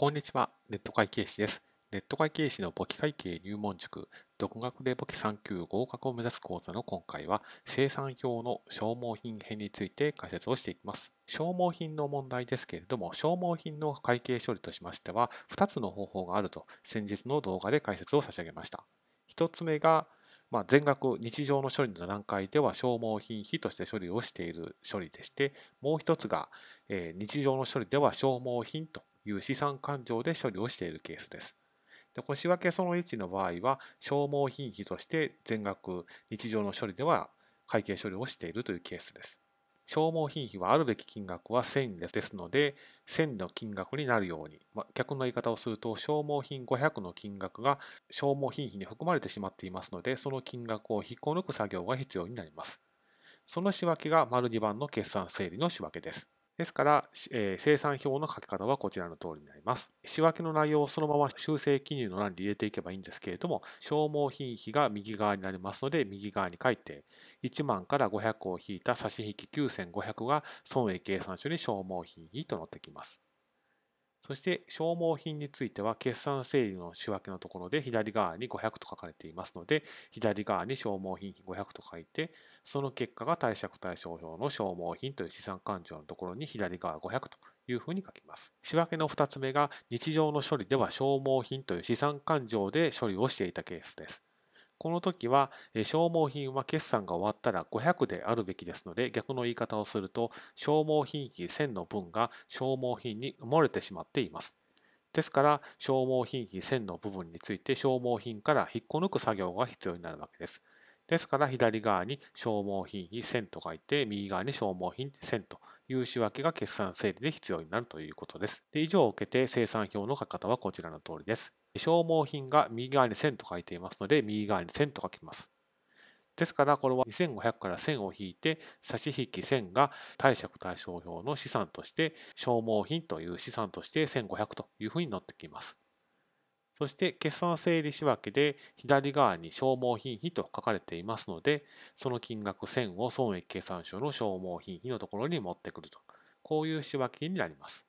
こんにちは、ネット会計士です。ネット会計士の簿記会計入門塾、独学で簿記3級合格を目指す講座の今回は、生産表の消耗品編について解説をしていきます。消耗品の問題ですけれども、消耗品の会計処理としましては、2つの方法があると、先日の動画で解説を差し上げました。1つ目が、まあ、全額日常の処理の段階では消耗品費として処理をしている処理でして、もう一つが、えー、日常の処理では消耗品という資産勘定で処理をしているケースです。でこの仕分けその1の場合は、消耗品費として全額日常の処理では会計処理をしているというケースです。消耗品費はあるべき金額は1000ですので、1000の金額になるように、まあ、逆の言い方をすると、消耗品500の金額が消耗品費に含まれてしまっていますので、その金額を引っこ抜く作業が必要になります。その仕分けが丸2番の決算整理の仕分けです。ですから、えー、生産表の書き方はこちらの通りになります。仕分けの内容をそのまま修正記入の欄に入れていけばいいんですけれども、消耗品費が右側になりますので、右側に書いて、1万から500を引いた差し引き9500が損益計算書に消耗品費と載ってきます。そして消耗品については決算整理の仕分けのところで左側に500と書かれていますので左側に消耗品500と書いてその結果が貸借対照表の消耗品という資産勘定のところに左側500というふうに書きます。仕分けの2つ目が日常の処理では消耗品という資産勘定で処理をしていたケースです。この時は消耗品は決算が終わったら500であるべきですので逆の言い方をすると消耗品費1000の分が消耗品に埋もれてしまっています。ですから消耗品費1000の部分について消耗品から引っこ抜く作業が必要になるわけです。ですから左側に消耗品費1000と書いて右側に消耗品1000という仕分けが決算整理で必要になるということです。で以上を受けて生産表の書き方はこちらの通りです。消耗品が右側に1000と書いていますので、右側に1000と書きます。ですから、これは2500から1000を引いて、差し引き1000が貸借対照表の資産として、消耗品という資産として1500というふうに載ってきます。そして、決算整理仕分けで左側に消耗品費と書かれていますので、その金額1000を損益計算書の消耗品費のところに持ってくると。こういう仕分けになります。